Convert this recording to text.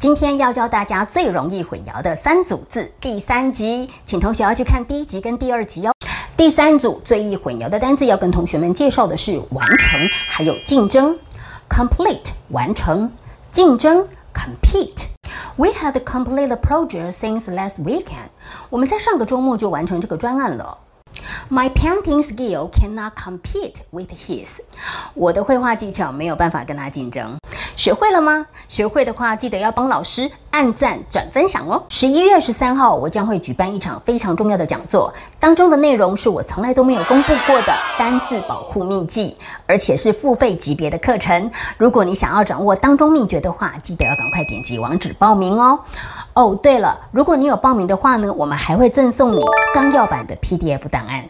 今天要教大家最容易混淆的三组字，第三集，请同学要去看第一集跟第二集哦。第三组最易混淆的单字，要跟同学们介绍的是完成，还有竞争。Complete 完成，竞争 compete。We had completed the project since last weekend。我们在上个周末就完成这个专案了。My painting skill cannot compete with his。我的绘画技巧没有办法跟他竞争。学会了吗？学会的话，记得要帮老师按赞、转分享哦。十一月十三号，我将会举办一场非常重要的讲座，当中的内容是我从来都没有公布过的单字保护秘籍，而且是付费级别的课程。如果你想要掌握当中秘诀的话，记得要赶快点击网址报名哦。哦，对了，如果你有报名的话呢，我们还会赠送你纲要版的 PDF 档案。